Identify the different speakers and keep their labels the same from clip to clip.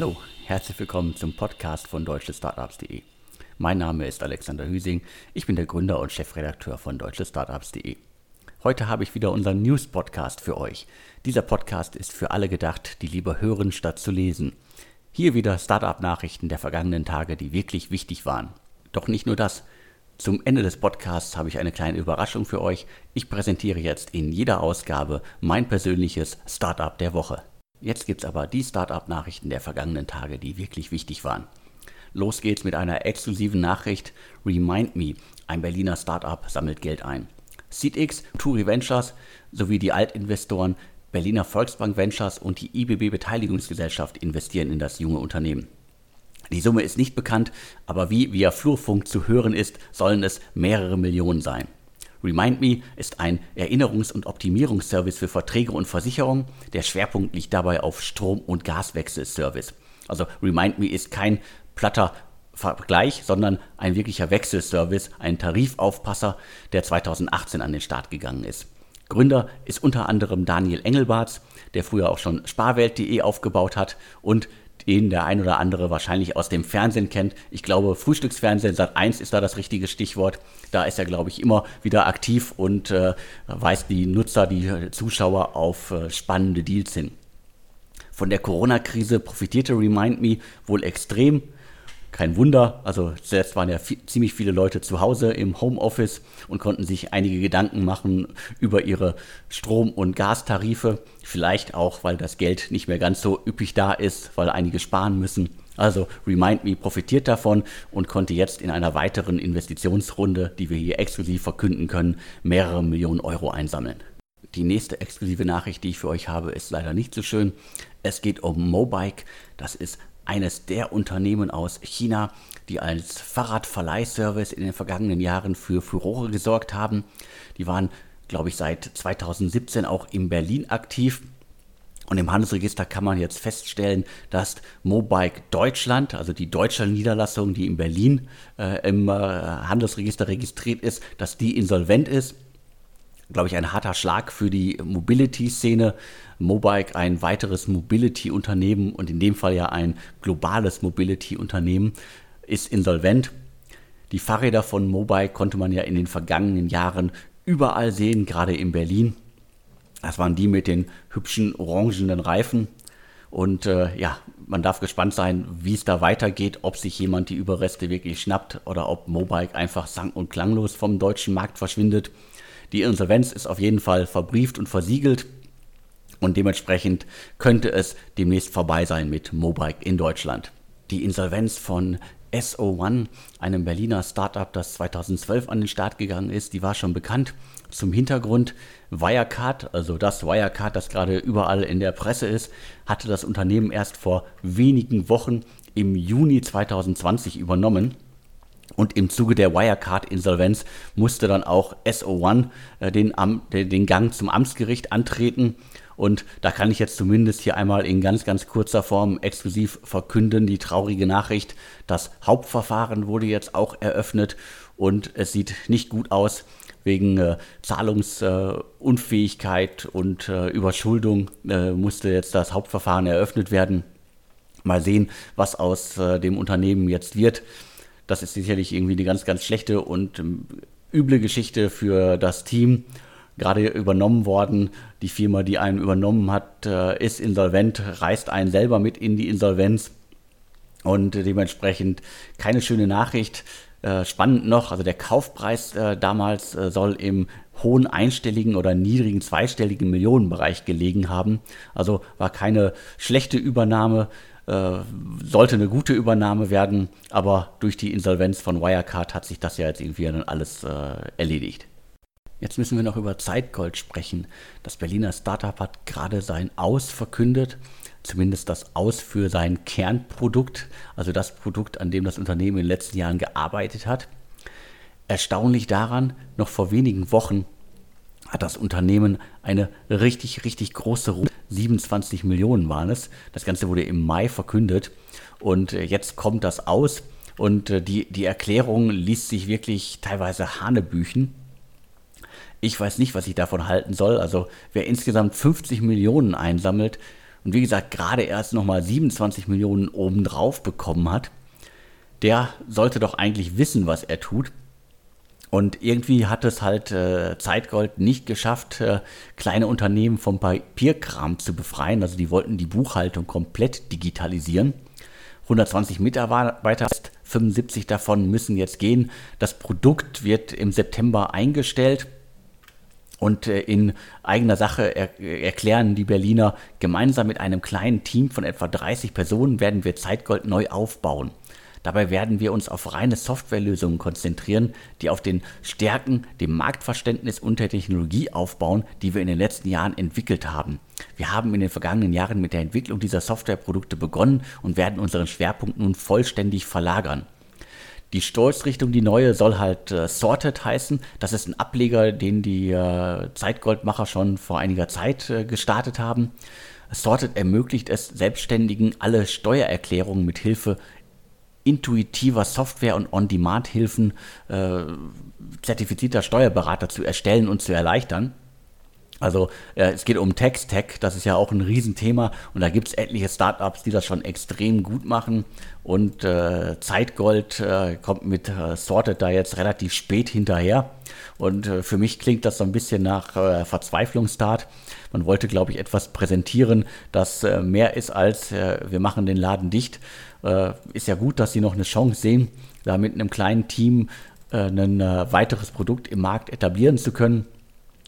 Speaker 1: Hallo, herzlich willkommen zum Podcast von deutschestartups.de. Mein Name ist Alexander Hüsing, ich bin der Gründer und Chefredakteur von deutschestartups.de. Heute habe ich wieder unseren News-Podcast für euch. Dieser Podcast ist für alle gedacht, die lieber hören statt zu lesen. Hier wieder Startup-Nachrichten der vergangenen Tage, die wirklich wichtig waren. Doch nicht nur das. Zum Ende des Podcasts habe ich eine kleine Überraschung für euch. Ich präsentiere jetzt in jeder Ausgabe mein persönliches Startup der Woche. Jetzt gibt es aber die Startup-Nachrichten der vergangenen Tage, die wirklich wichtig waren. Los geht's mit einer exklusiven Nachricht. Remind Me, ein Berliner Startup, sammelt Geld ein. SeedX, Turi Ventures sowie die Altinvestoren Berliner Volksbank Ventures und die IBB Beteiligungsgesellschaft investieren in das junge Unternehmen. Die Summe ist nicht bekannt, aber wie via Flurfunk zu hören ist, sollen es mehrere Millionen sein. Remind Me ist ein Erinnerungs- und Optimierungsservice für Verträge und Versicherungen. Der Schwerpunkt liegt dabei auf Strom- und Gaswechselservice. Also Remind Me ist kein platter Vergleich, sondern ein wirklicher Wechselservice, ein Tarifaufpasser, der 2018 an den Start gegangen ist. Gründer ist unter anderem Daniel Engelbarts, der früher auch schon Sparwelt.de aufgebaut hat und den der ein oder andere wahrscheinlich aus dem Fernsehen kennt. Ich glaube, Frühstücksfernsehen Sat 1 ist da das richtige Stichwort. Da ist er, glaube ich, immer wieder aktiv und äh, weist die Nutzer, die Zuschauer auf äh, spannende Deals hin. Von der Corona-Krise profitierte Remind Me wohl extrem kein Wunder. Also zuletzt waren ja ziemlich viele Leute zu Hause im Homeoffice und konnten sich einige Gedanken machen über ihre Strom- und Gastarife. Vielleicht auch, weil das Geld nicht mehr ganz so üppig da ist, weil einige sparen müssen. Also Remind Me profitiert davon und konnte jetzt in einer weiteren Investitionsrunde, die wir hier exklusiv verkünden können, mehrere Millionen Euro einsammeln. Die nächste exklusive Nachricht, die ich für euch habe, ist leider nicht so schön. Es geht um Mobike. Das ist eines der Unternehmen aus China, die als Fahrradverleihservice in den vergangenen Jahren für Furore gesorgt haben. Die waren, glaube ich, seit 2017 auch in Berlin aktiv. Und im Handelsregister kann man jetzt feststellen, dass Mobike Deutschland, also die deutsche Niederlassung, die in Berlin äh, im äh, Handelsregister registriert ist, dass die insolvent ist glaube ich, ein harter Schlag für die Mobility-Szene. Mobike ein weiteres Mobility-Unternehmen und in dem Fall ja ein globales Mobility-Unternehmen ist insolvent. Die Fahrräder von Mobike konnte man ja in den vergangenen Jahren überall sehen, gerade in Berlin. Das waren die mit den hübschen orangenen Reifen. Und äh, ja, man darf gespannt sein, wie es da weitergeht, ob sich jemand die Überreste wirklich schnappt oder ob Mobike einfach sang- und klanglos vom deutschen Markt verschwindet. Die Insolvenz ist auf jeden Fall verbrieft und versiegelt und dementsprechend könnte es demnächst vorbei sein mit Mobike in Deutschland. Die Insolvenz von SO1, einem Berliner Startup, das 2012 an den Start gegangen ist, die war schon bekannt. Zum Hintergrund, Wirecard, also das Wirecard, das gerade überall in der Presse ist, hatte das Unternehmen erst vor wenigen Wochen im Juni 2020 übernommen. Und im Zuge der Wirecard-Insolvenz musste dann auch SO1 äh, den, den Gang zum Amtsgericht antreten. Und da kann ich jetzt zumindest hier einmal in ganz, ganz kurzer Form exklusiv verkünden, die traurige Nachricht. Das Hauptverfahren wurde jetzt auch eröffnet und es sieht nicht gut aus. Wegen äh, Zahlungsunfähigkeit äh, und äh, Überschuldung äh, musste jetzt das Hauptverfahren eröffnet werden. Mal sehen, was aus äh, dem Unternehmen jetzt wird. Das ist sicherlich irgendwie eine ganz, ganz schlechte und ähm, üble Geschichte für das Team. Gerade übernommen worden. Die Firma, die einen übernommen hat, äh, ist insolvent, reißt einen selber mit in die Insolvenz. Und dementsprechend keine schöne Nachricht. Äh, spannend noch, also der Kaufpreis äh, damals soll im hohen einstelligen oder niedrigen zweistelligen Millionenbereich gelegen haben. Also war keine schlechte Übernahme. Sollte eine gute Übernahme werden, aber durch die Insolvenz von Wirecard hat sich das ja jetzt irgendwie dann alles äh, erledigt. Jetzt müssen wir noch über Zeitgold sprechen. Das Berliner Startup hat gerade sein Aus verkündet, zumindest das Aus für sein Kernprodukt, also das Produkt, an dem das Unternehmen in den letzten Jahren gearbeitet hat. Erstaunlich daran, noch vor wenigen Wochen hat das Unternehmen eine richtig, richtig große Runde. 27 Millionen waren es. Das Ganze wurde im Mai verkündet und äh, jetzt kommt das aus und äh, die, die Erklärung liest sich wirklich teilweise Hanebüchen. Ich weiß nicht, was ich davon halten soll. Also wer insgesamt 50 Millionen einsammelt und wie gesagt gerade erst nochmal 27 Millionen obendrauf bekommen hat, der sollte doch eigentlich wissen, was er tut. Und irgendwie hat es halt äh, Zeitgold nicht geschafft, äh, kleine Unternehmen vom Papierkram zu befreien. Also die wollten die Buchhaltung komplett digitalisieren. 120 Mitarbeiter, 75 davon müssen jetzt gehen. Das Produkt wird im September eingestellt. Und äh, in eigener Sache er erklären die Berliner, gemeinsam mit einem kleinen Team von etwa 30 Personen werden wir Zeitgold neu aufbauen. Dabei werden wir uns auf reine Softwarelösungen konzentrieren, die auf den Stärken, dem Marktverständnis und der Technologie aufbauen, die wir in den letzten Jahren entwickelt haben. Wir haben in den vergangenen Jahren mit der Entwicklung dieser Softwareprodukte begonnen und werden unseren Schwerpunkt nun vollständig verlagern. Die Stoßrichtung, die neue, soll halt äh, Sorted heißen. Das ist ein Ableger, den die äh, Zeitgoldmacher schon vor einiger Zeit äh, gestartet haben. Sorted ermöglicht es Selbstständigen, alle Steuererklärungen mit Hilfe intuitiver Software und On-Demand-Hilfen äh, zertifizierter Steuerberater zu erstellen und zu erleichtern. Also äh, es geht um Text-Tech, das ist ja auch ein Riesenthema und da gibt es etliche Startups, die das schon extrem gut machen und äh, Zeitgold äh, kommt mit äh, Sorted da jetzt relativ spät hinterher und äh, für mich klingt das so ein bisschen nach äh, Verzweiflungsstart. Man wollte, glaube ich, etwas präsentieren, das äh, mehr ist als wir machen den Laden dicht. ist ja gut, dass sie noch eine Chance sehen, da mit einem kleinen Team ein weiteres Produkt im Markt etablieren zu können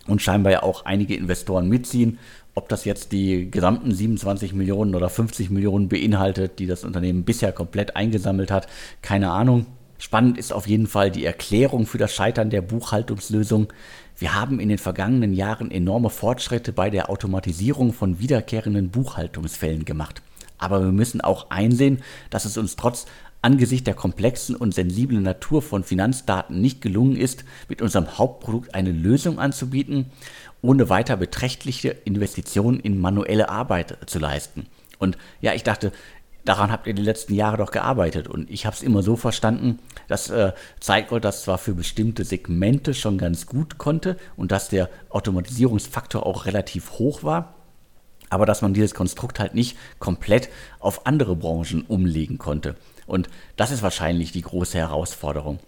Speaker 1: und scheinbar ja auch einige Investoren mitziehen. Ob das jetzt die gesamten 27 Millionen oder 50 Millionen beinhaltet, die das Unternehmen bisher komplett eingesammelt hat, keine Ahnung. Spannend ist auf jeden Fall die Erklärung für das Scheitern der Buchhaltungslösung. Wir haben in den vergangenen Jahren enorme Fortschritte bei der Automatisierung von wiederkehrenden Buchhaltungsfällen gemacht. Aber wir müssen auch einsehen, dass es uns trotz angesichts der komplexen und sensiblen Natur von Finanzdaten nicht gelungen ist, mit unserem Hauptprodukt eine Lösung anzubieten, ohne weiter beträchtliche Investitionen in manuelle Arbeit zu leisten. Und ja, ich dachte, daran habt ihr die letzten Jahre doch gearbeitet. Und ich habe es immer so verstanden, dass äh, Zeitgold das zwar für bestimmte Segmente schon ganz gut konnte und dass der Automatisierungsfaktor auch relativ hoch war, aber dass man dieses Konstrukt halt nicht komplett auf andere Branchen umlegen konnte. Und das ist wahrscheinlich die große Herausforderung.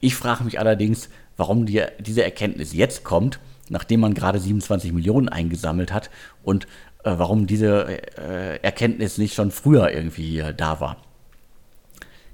Speaker 1: Ich frage mich allerdings, warum die, diese Erkenntnis jetzt kommt, nachdem man gerade 27 Millionen eingesammelt hat und äh, warum diese äh, Erkenntnis nicht schon früher irgendwie äh, da war.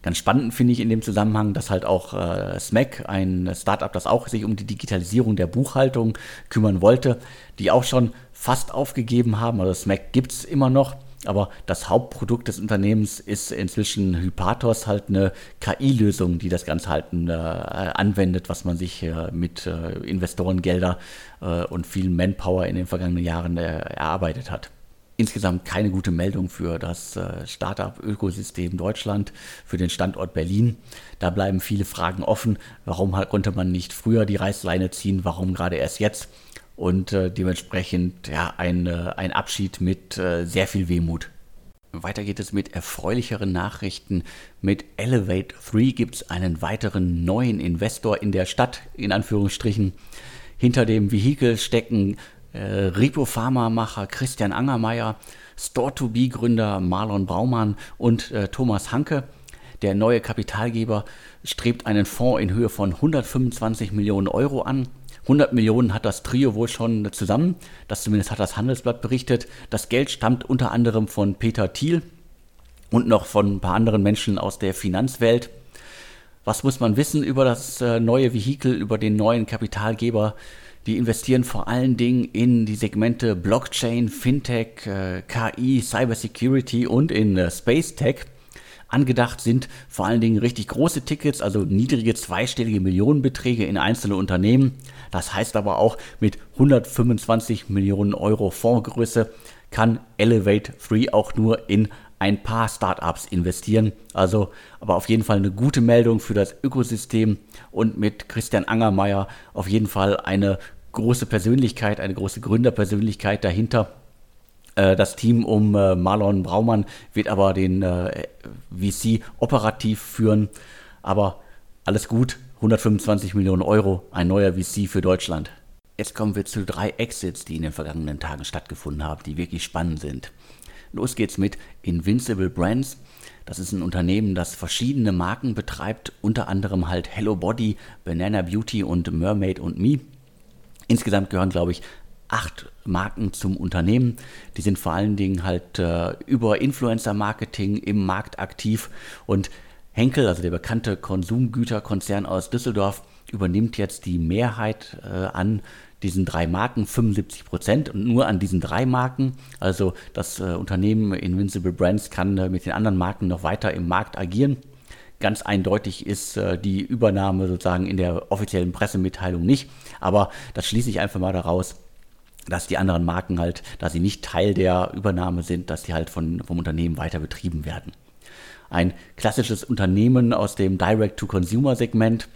Speaker 1: Ganz spannend finde ich in dem Zusammenhang, dass halt auch äh, SMAC, ein Startup, das auch sich um die Digitalisierung der Buchhaltung kümmern wollte, die auch schon fast aufgegeben haben. Also SMAC gibt es immer noch, aber das Hauptprodukt des Unternehmens ist inzwischen Hypatos, halt eine KI-Lösung, die das Ganze halt äh, anwendet, was man sich äh, mit äh, Investorengelder äh, und viel Manpower in den vergangenen Jahren äh, erarbeitet hat. Insgesamt keine gute Meldung für das äh, Startup-Ökosystem Deutschland, für den Standort Berlin. Da bleiben viele Fragen offen. Warum konnte man nicht früher die Reißleine ziehen? Warum gerade erst jetzt? Und äh, dementsprechend ja, ein, äh, ein Abschied mit äh, sehr viel Wehmut. Weiter geht es mit erfreulicheren Nachrichten. Mit Elevate 3 gibt es einen weiteren neuen Investor in der Stadt, in Anführungsstrichen. Hinter dem Vehikel stecken äh, Ripo Pharma-Macher Christian Angermeier, Store2B-Gründer Marlon Braumann und äh, Thomas Hanke. Der neue Kapitalgeber strebt einen Fonds in Höhe von 125 Millionen Euro an. 100 Millionen hat das Trio wohl schon zusammen. Das zumindest hat das Handelsblatt berichtet. Das Geld stammt unter anderem von Peter Thiel und noch von ein paar anderen Menschen aus der Finanzwelt. Was muss man wissen über das äh, neue Vehikel, über den neuen Kapitalgeber? Die investieren vor allen Dingen in die Segmente Blockchain, Fintech, äh, KI, Cybersecurity und in äh, Space Tech. Angedacht sind vor allen Dingen richtig große Tickets, also niedrige zweistellige Millionenbeträge in einzelne Unternehmen. Das heißt aber auch, mit 125 Millionen Euro Fondsgröße kann Elevate 3 auch nur in ein paar Startups investieren. Also aber auf jeden Fall eine gute Meldung für das Ökosystem und mit Christian Angermeier auf jeden Fall eine große Persönlichkeit, eine große Gründerpersönlichkeit dahinter das Team um äh, Marlon Braumann wird aber den äh, VC operativ führen. Aber alles gut, 125 Millionen Euro, ein neuer VC für Deutschland. Jetzt kommen wir zu drei Exits, die in den vergangenen Tagen stattgefunden haben, die wirklich spannend sind. Los geht's mit Invincible Brands. Das ist ein Unternehmen, das verschiedene Marken betreibt, unter anderem halt Hello Body, Banana Beauty und Mermaid und Me. Insgesamt gehören, glaube ich, acht Marken zum Unternehmen. Die sind vor allen Dingen halt äh, über Influencer-Marketing im Markt aktiv und Henkel, also der bekannte Konsumgüterkonzern aus Düsseldorf, übernimmt jetzt die Mehrheit äh, an diesen drei Marken, 75 Prozent und nur an diesen drei Marken. Also das äh, Unternehmen Invincible Brands kann äh, mit den anderen Marken noch weiter im Markt agieren. Ganz eindeutig ist äh, die Übernahme sozusagen in der offiziellen Pressemitteilung nicht, aber das schließe ich einfach mal daraus, dass die anderen Marken halt, da sie nicht Teil der Übernahme sind, dass die halt von, vom Unternehmen weiter betrieben werden. Ein klassisches Unternehmen aus dem Direct-to-Consumer-Segment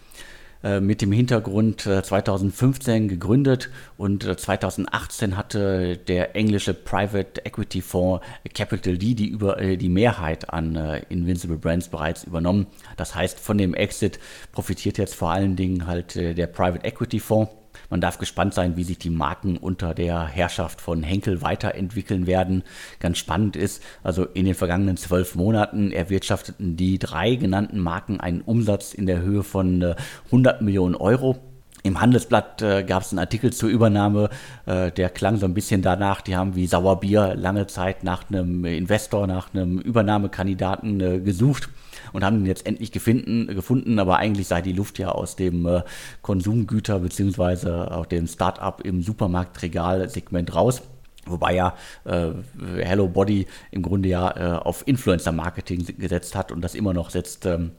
Speaker 1: äh, mit dem Hintergrund 2015 äh, gegründet und 2018 äh, hatte der englische Private Equity Fonds Capital D die, über, die Mehrheit an Invincible Brands bereits übernommen. Das heißt, von dem Exit profitiert jetzt vor allen Dingen halt der Private Equity Fonds. Man darf gespannt sein, wie sich die Marken unter der Herrschaft von Henkel weiterentwickeln werden. Ganz spannend ist, also in den vergangenen zwölf Monaten erwirtschafteten die drei genannten Marken einen Umsatz in der Höhe von 100 äh, Millionen Euro. Im Handelsblatt äh, gab es einen Artikel zur Übernahme, äh, der klang so ein bisschen danach. Die haben wie Sauerbier lange Zeit nach einem Investor, nach einem Übernahmekandidaten äh, gesucht und haben ihn jetzt endlich gefunden, gefunden, aber eigentlich sei die Luft ja aus dem äh, Konsumgüter- bzw. auch dem Start-up im Supermarktregal-Segment raus. Wobei ja äh, Hello Body im Grunde ja äh, auf Influencer-Marketing gesetzt hat und das immer noch setzt, ähm,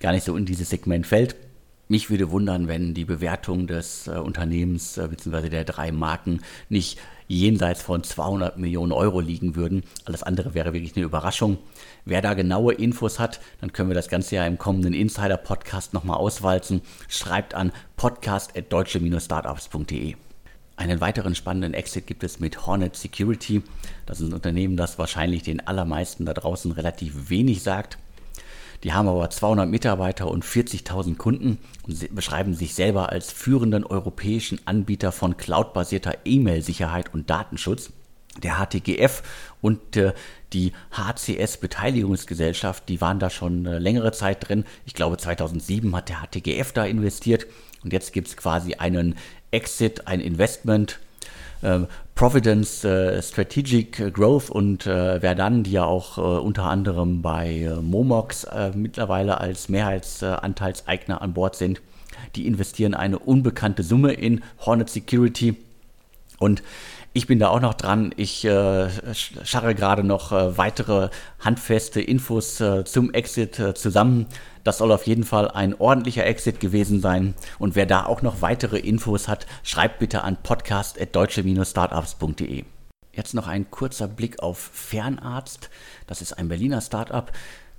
Speaker 1: gar nicht so in dieses Segment fällt. Mich würde wundern, wenn die Bewertung des äh, Unternehmens äh, bzw. der drei Marken nicht jenseits von 200 Millionen Euro liegen würden. Alles andere wäre wirklich eine Überraschung. Wer da genaue Infos hat, dann können wir das Ganze ja im kommenden Insider-Podcast nochmal auswalzen. Schreibt an podcast.deutsche-startups.de. Einen weiteren spannenden Exit gibt es mit Hornet Security. Das ist ein Unternehmen, das wahrscheinlich den allermeisten da draußen relativ wenig sagt. Die haben aber 200 Mitarbeiter und 40.000 Kunden und beschreiben sich selber als führenden europäischen Anbieter von cloudbasierter E-Mail-Sicherheit und Datenschutz. Der HTGF und äh, die HCS Beteiligungsgesellschaft, die waren da schon äh, längere Zeit drin. Ich glaube 2007 hat der HTGF da investiert und jetzt gibt es quasi einen Exit, ein Investment äh, Providence äh, Strategic Growth und äh, Verdun, die ja auch äh, unter anderem bei äh, Momox äh, mittlerweile als Mehrheitsanteilseigner an Bord sind. Die investieren eine unbekannte Summe in Hornet Security und ich bin da auch noch dran. Ich äh, scharre gerade noch äh, weitere handfeste Infos äh, zum Exit äh, zusammen. Das soll auf jeden Fall ein ordentlicher Exit gewesen sein. Und wer da auch noch weitere Infos hat, schreibt bitte an podcast.deutsche-startups.de. Jetzt noch ein kurzer Blick auf Fernarzt. Das ist ein Berliner Startup.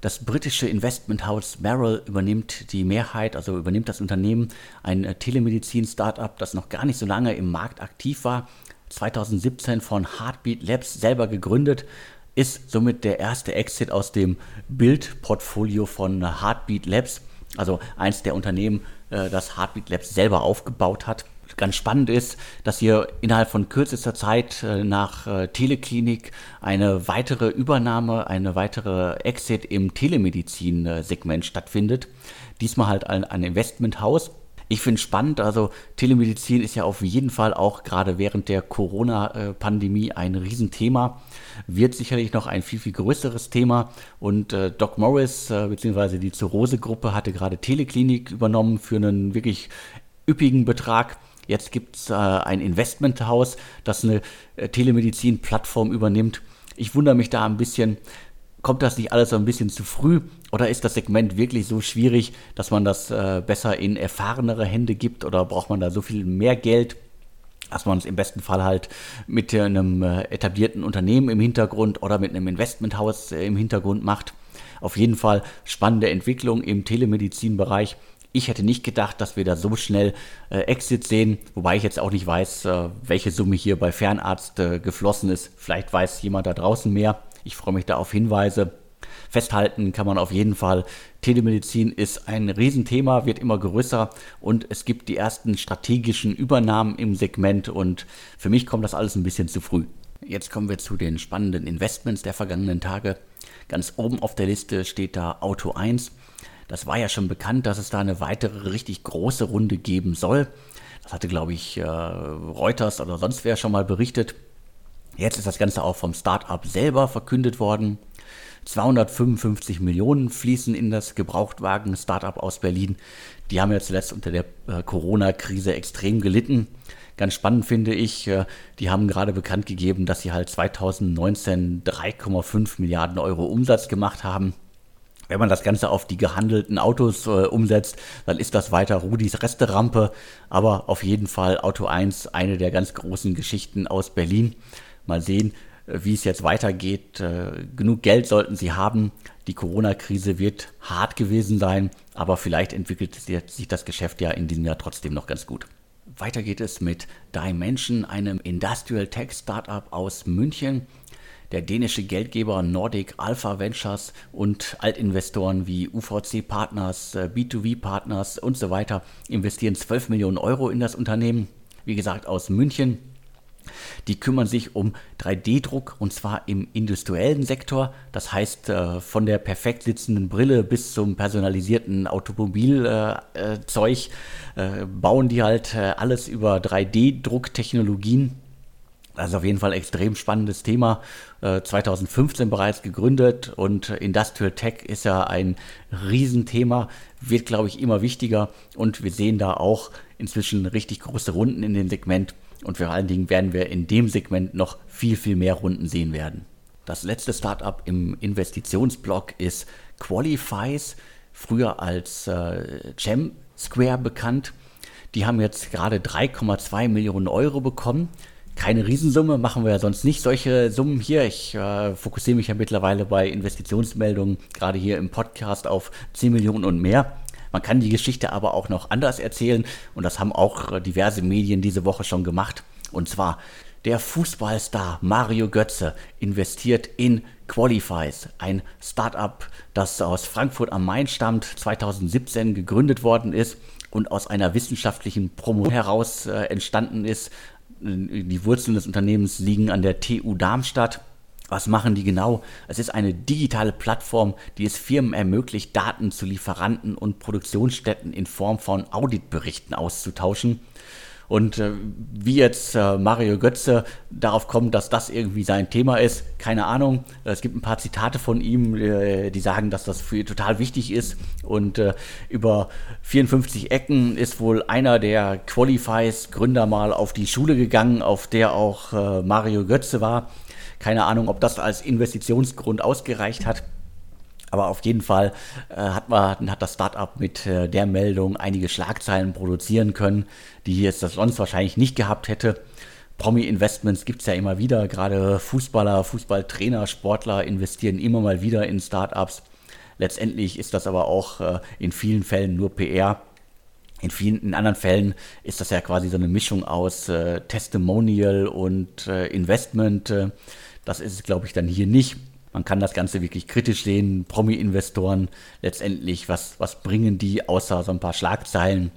Speaker 1: Das britische Investmenthaus Merrill übernimmt die Mehrheit, also übernimmt das Unternehmen, ein äh, Telemedizin-Startup, das noch gar nicht so lange im Markt aktiv war, 2017 von Heartbeat Labs selber gegründet, ist somit der erste Exit aus dem Bildportfolio von Heartbeat Labs, also eins der Unternehmen, äh, das Heartbeat Labs selber aufgebaut hat. Ganz spannend ist, dass hier innerhalb von kürzester Zeit äh, nach äh, Teleklinik eine weitere Übernahme, eine weitere Exit im Telemedizin-Segment stattfindet. Diesmal halt ein, ein Investmenthaus ich finde es spannend, also Telemedizin ist ja auf jeden Fall auch gerade während der Corona-Pandemie ein Riesenthema, wird sicherlich noch ein viel, viel größeres Thema und äh, Doc Morris äh, bzw. die Zurose-Gruppe hatte gerade Teleklinik übernommen für einen wirklich üppigen Betrag. Jetzt gibt es äh, ein Investmenthaus, das eine äh, Telemedizin-Plattform übernimmt. Ich wundere mich da ein bisschen, kommt das nicht alles so ein bisschen zu früh oder ist das Segment wirklich so schwierig, dass man das äh, besser in erfahrenere Hände gibt oder braucht man da so viel mehr Geld? dass man es im besten Fall halt mit einem äh, etablierten Unternehmen im Hintergrund oder mit einem Investmenthaus äh, im Hintergrund macht. Auf jeden Fall spannende Entwicklung im Telemedizinbereich. Ich hätte nicht gedacht, dass wir da so schnell äh, Exit sehen, wobei ich jetzt auch nicht weiß, äh, welche Summe hier bei Fernarzt äh, geflossen ist. Vielleicht weiß jemand da draußen mehr. Ich freue mich da auf Hinweise. Festhalten kann man auf jeden Fall, Telemedizin ist ein Riesenthema, wird immer größer und es gibt die ersten strategischen Übernahmen im Segment und für mich kommt das alles ein bisschen zu früh. Jetzt kommen wir zu den spannenden Investments der vergangenen Tage. Ganz oben auf der Liste steht da Auto 1. Das war ja schon bekannt, dass es da eine weitere richtig große Runde geben soll. Das hatte, glaube ich, äh, Reuters oder sonst wer schon mal berichtet. Jetzt ist das Ganze auch vom Startup selber verkündet worden. 255 Millionen fließen in das Gebrauchtwagen-Startup aus Berlin. Die haben ja zuletzt unter der äh, Corona-Krise extrem gelitten. Ganz spannend finde ich, äh, die haben gerade bekannt gegeben, dass sie halt 2019 3,5 Milliarden Euro Umsatz gemacht haben. Wenn man das Ganze auf die gehandelten Autos äh, umsetzt, dann ist das weiter Rudis Resterampe. Aber auf jeden Fall Auto 1, eine der ganz großen Geschichten aus Berlin. Mal sehen, äh, wie es jetzt weitergeht. Äh, genug Geld sollten sie haben. Die Corona-Krise wird hart gewesen sein, aber vielleicht entwickelt sich das Geschäft ja in diesem Jahr trotzdem noch ganz gut. Weiter geht es mit Dimension, einem Industrial Tech Startup aus München. Der dänische Geldgeber Nordic Alpha Ventures und Altinvestoren wie UVC Partners, äh, B2B Partners und so weiter investieren 12 Millionen Euro in das Unternehmen. Wie gesagt, aus München. Die kümmern sich um 3D-Druck und zwar im industriellen Sektor. Das heißt, äh, von der perfekt sitzenden Brille bis zum personalisierten Automobilzeug äh, äh, bauen die halt alles über 3D-Drucktechnologien. Das ist auf jeden Fall ein extrem spannendes Thema. 2015 bereits gegründet und Industrial Tech ist ja ein Riesenthema, wird, glaube ich, immer wichtiger und wir sehen da auch inzwischen richtig große Runden in dem Segment. Und vor allen Dingen werden wir in dem Segment noch viel, viel mehr Runden sehen werden. Das letzte Startup im Investitionsblock ist Qualifies, früher als äh, Square bekannt. Die haben jetzt gerade 3,2 Millionen Euro bekommen. Keine Riesensumme, machen wir ja sonst nicht solche Summen hier. Ich äh, fokussiere mich ja mittlerweile bei Investitionsmeldungen, gerade hier im Podcast, auf 10 Millionen und mehr. Man kann die Geschichte aber auch noch anders erzählen und das haben auch äh, diverse Medien diese Woche schon gemacht. Und zwar der Fußballstar Mario Götze investiert in Qualifies, ein Startup, das aus Frankfurt am Main stammt, 2017 gegründet worden ist und aus einer wissenschaftlichen Promo heraus äh, entstanden ist. Die Wurzeln des Unternehmens liegen an der TU Darmstadt was machen die genau? Es ist eine digitale Plattform, die es Firmen ermöglicht, Daten zu Lieferanten und Produktionsstätten in Form von Auditberichten auszutauschen. Und äh, wie jetzt äh, Mario Götze darauf kommt, dass das irgendwie sein Thema ist, keine Ahnung. Es gibt ein paar Zitate von ihm, äh, die sagen, dass das für total wichtig ist. Und äh, über 54 Ecken ist wohl einer der Qualifies Gründer mal auf die Schule gegangen, auf der auch äh, Mario Götze war. Keine Ahnung, ob das als Investitionsgrund ausgereicht hat. Aber auf jeden Fall äh, hat, man, hat das Startup mit äh, der Meldung einige Schlagzeilen produzieren können, die es das sonst wahrscheinlich nicht gehabt hätte. Promi-Investments gibt es ja immer wieder. Gerade Fußballer, Fußballtrainer, Sportler investieren immer mal wieder in Startups. Letztendlich ist das aber auch äh, in vielen Fällen nur PR. In vielen in anderen Fällen ist das ja quasi so eine Mischung aus äh, Testimonial und äh, Investment. Das ist es, glaube ich, dann hier nicht. Man kann das Ganze wirklich kritisch sehen. Promi-Investoren letztendlich, was, was bringen die außer so ein paar Schlagzeilen?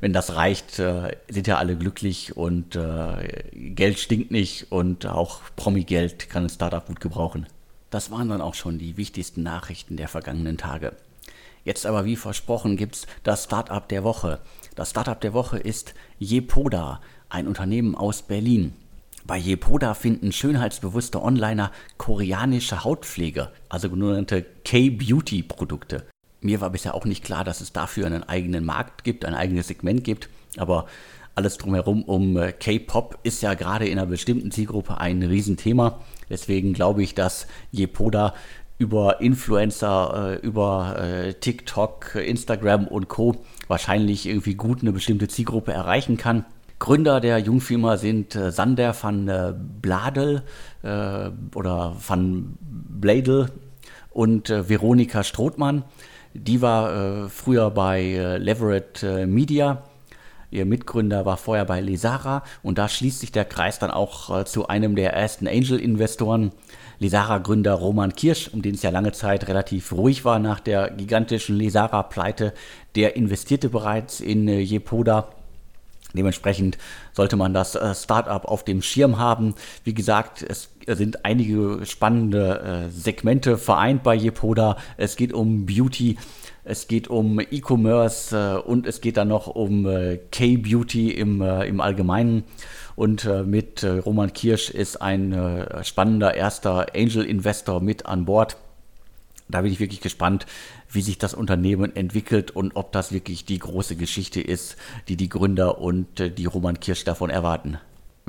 Speaker 1: Wenn das reicht, äh, sind ja alle glücklich und äh, Geld stinkt nicht und auch Promi-Geld kann ein Startup gut gebrauchen. Das waren dann auch schon die wichtigsten Nachrichten der vergangenen Tage. Jetzt aber wie versprochen gibt es das Startup der Woche. Das Startup der Woche ist Jepoda, ein Unternehmen aus Berlin. Bei Jepoda finden schönheitsbewusste Onliner koreanische Hautpflege, also genannte K-Beauty-Produkte. Mir war bisher auch nicht klar, dass es dafür einen eigenen Markt gibt, ein eigenes Segment gibt, aber alles drumherum um äh, K-Pop ist ja gerade in einer bestimmten Zielgruppe ein Riesenthema. Deswegen glaube ich, dass Jepoda über Influencer, äh, über äh, TikTok, Instagram und Co. wahrscheinlich irgendwie gut eine bestimmte Zielgruppe erreichen kann. Gründer der Jungfirma sind äh, Sander van äh, Bladel äh, oder van Bladel und äh, Veronika Strothmann. Die war äh, früher bei Leverett Media. Ihr Mitgründer war vorher bei Lesara und da schließt sich der Kreis dann auch zu einem der ersten Angel-Investoren. Lesara-Gründer Roman Kirsch, um den es ja lange Zeit relativ ruhig war nach der gigantischen Lesara-Pleite, der investierte bereits in Jepoda Dementsprechend sollte man das äh, Startup auf dem Schirm haben. Wie gesagt, es sind einige spannende äh, Segmente vereint bei Jepoda. Es geht um Beauty, es geht um E-Commerce äh, und es geht dann noch um K-Beauty im, im Allgemeinen. Und mit Roman Kirsch ist ein spannender erster Angel-Investor mit an Bord. Da bin ich wirklich gespannt, wie sich das Unternehmen entwickelt und ob das wirklich die große Geschichte ist, die die Gründer und äh, die Roman Kirsch davon erwarten.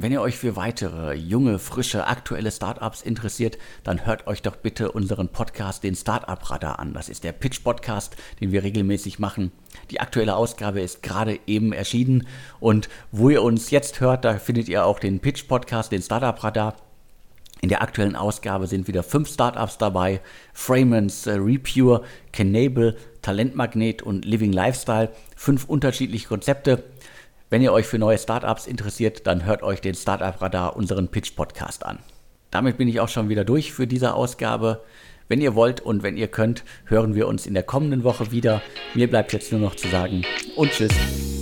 Speaker 1: Wenn ihr euch für weitere junge, frische, aktuelle Startups interessiert, dann hört euch doch bitte unseren Podcast, den Startup Radar, an. Das ist der Pitch Podcast, den wir regelmäßig machen. Die aktuelle Ausgabe ist gerade eben erschienen und wo ihr uns jetzt hört, da findet ihr auch den Pitch Podcast, den Startup Radar. In der aktuellen Ausgabe sind wieder fünf Startups dabei: Framens, äh, Repure, Canable, Talentmagnet und Living Lifestyle. Fünf unterschiedliche Konzepte. Wenn ihr euch für neue Startups interessiert, dann hört euch den Startup Radar, unseren Pitch Podcast an. Damit bin ich auch schon wieder durch für diese Ausgabe. Wenn ihr wollt und wenn ihr könnt, hören wir uns in der kommenden Woche wieder. Mir bleibt jetzt nur noch zu sagen und tschüss.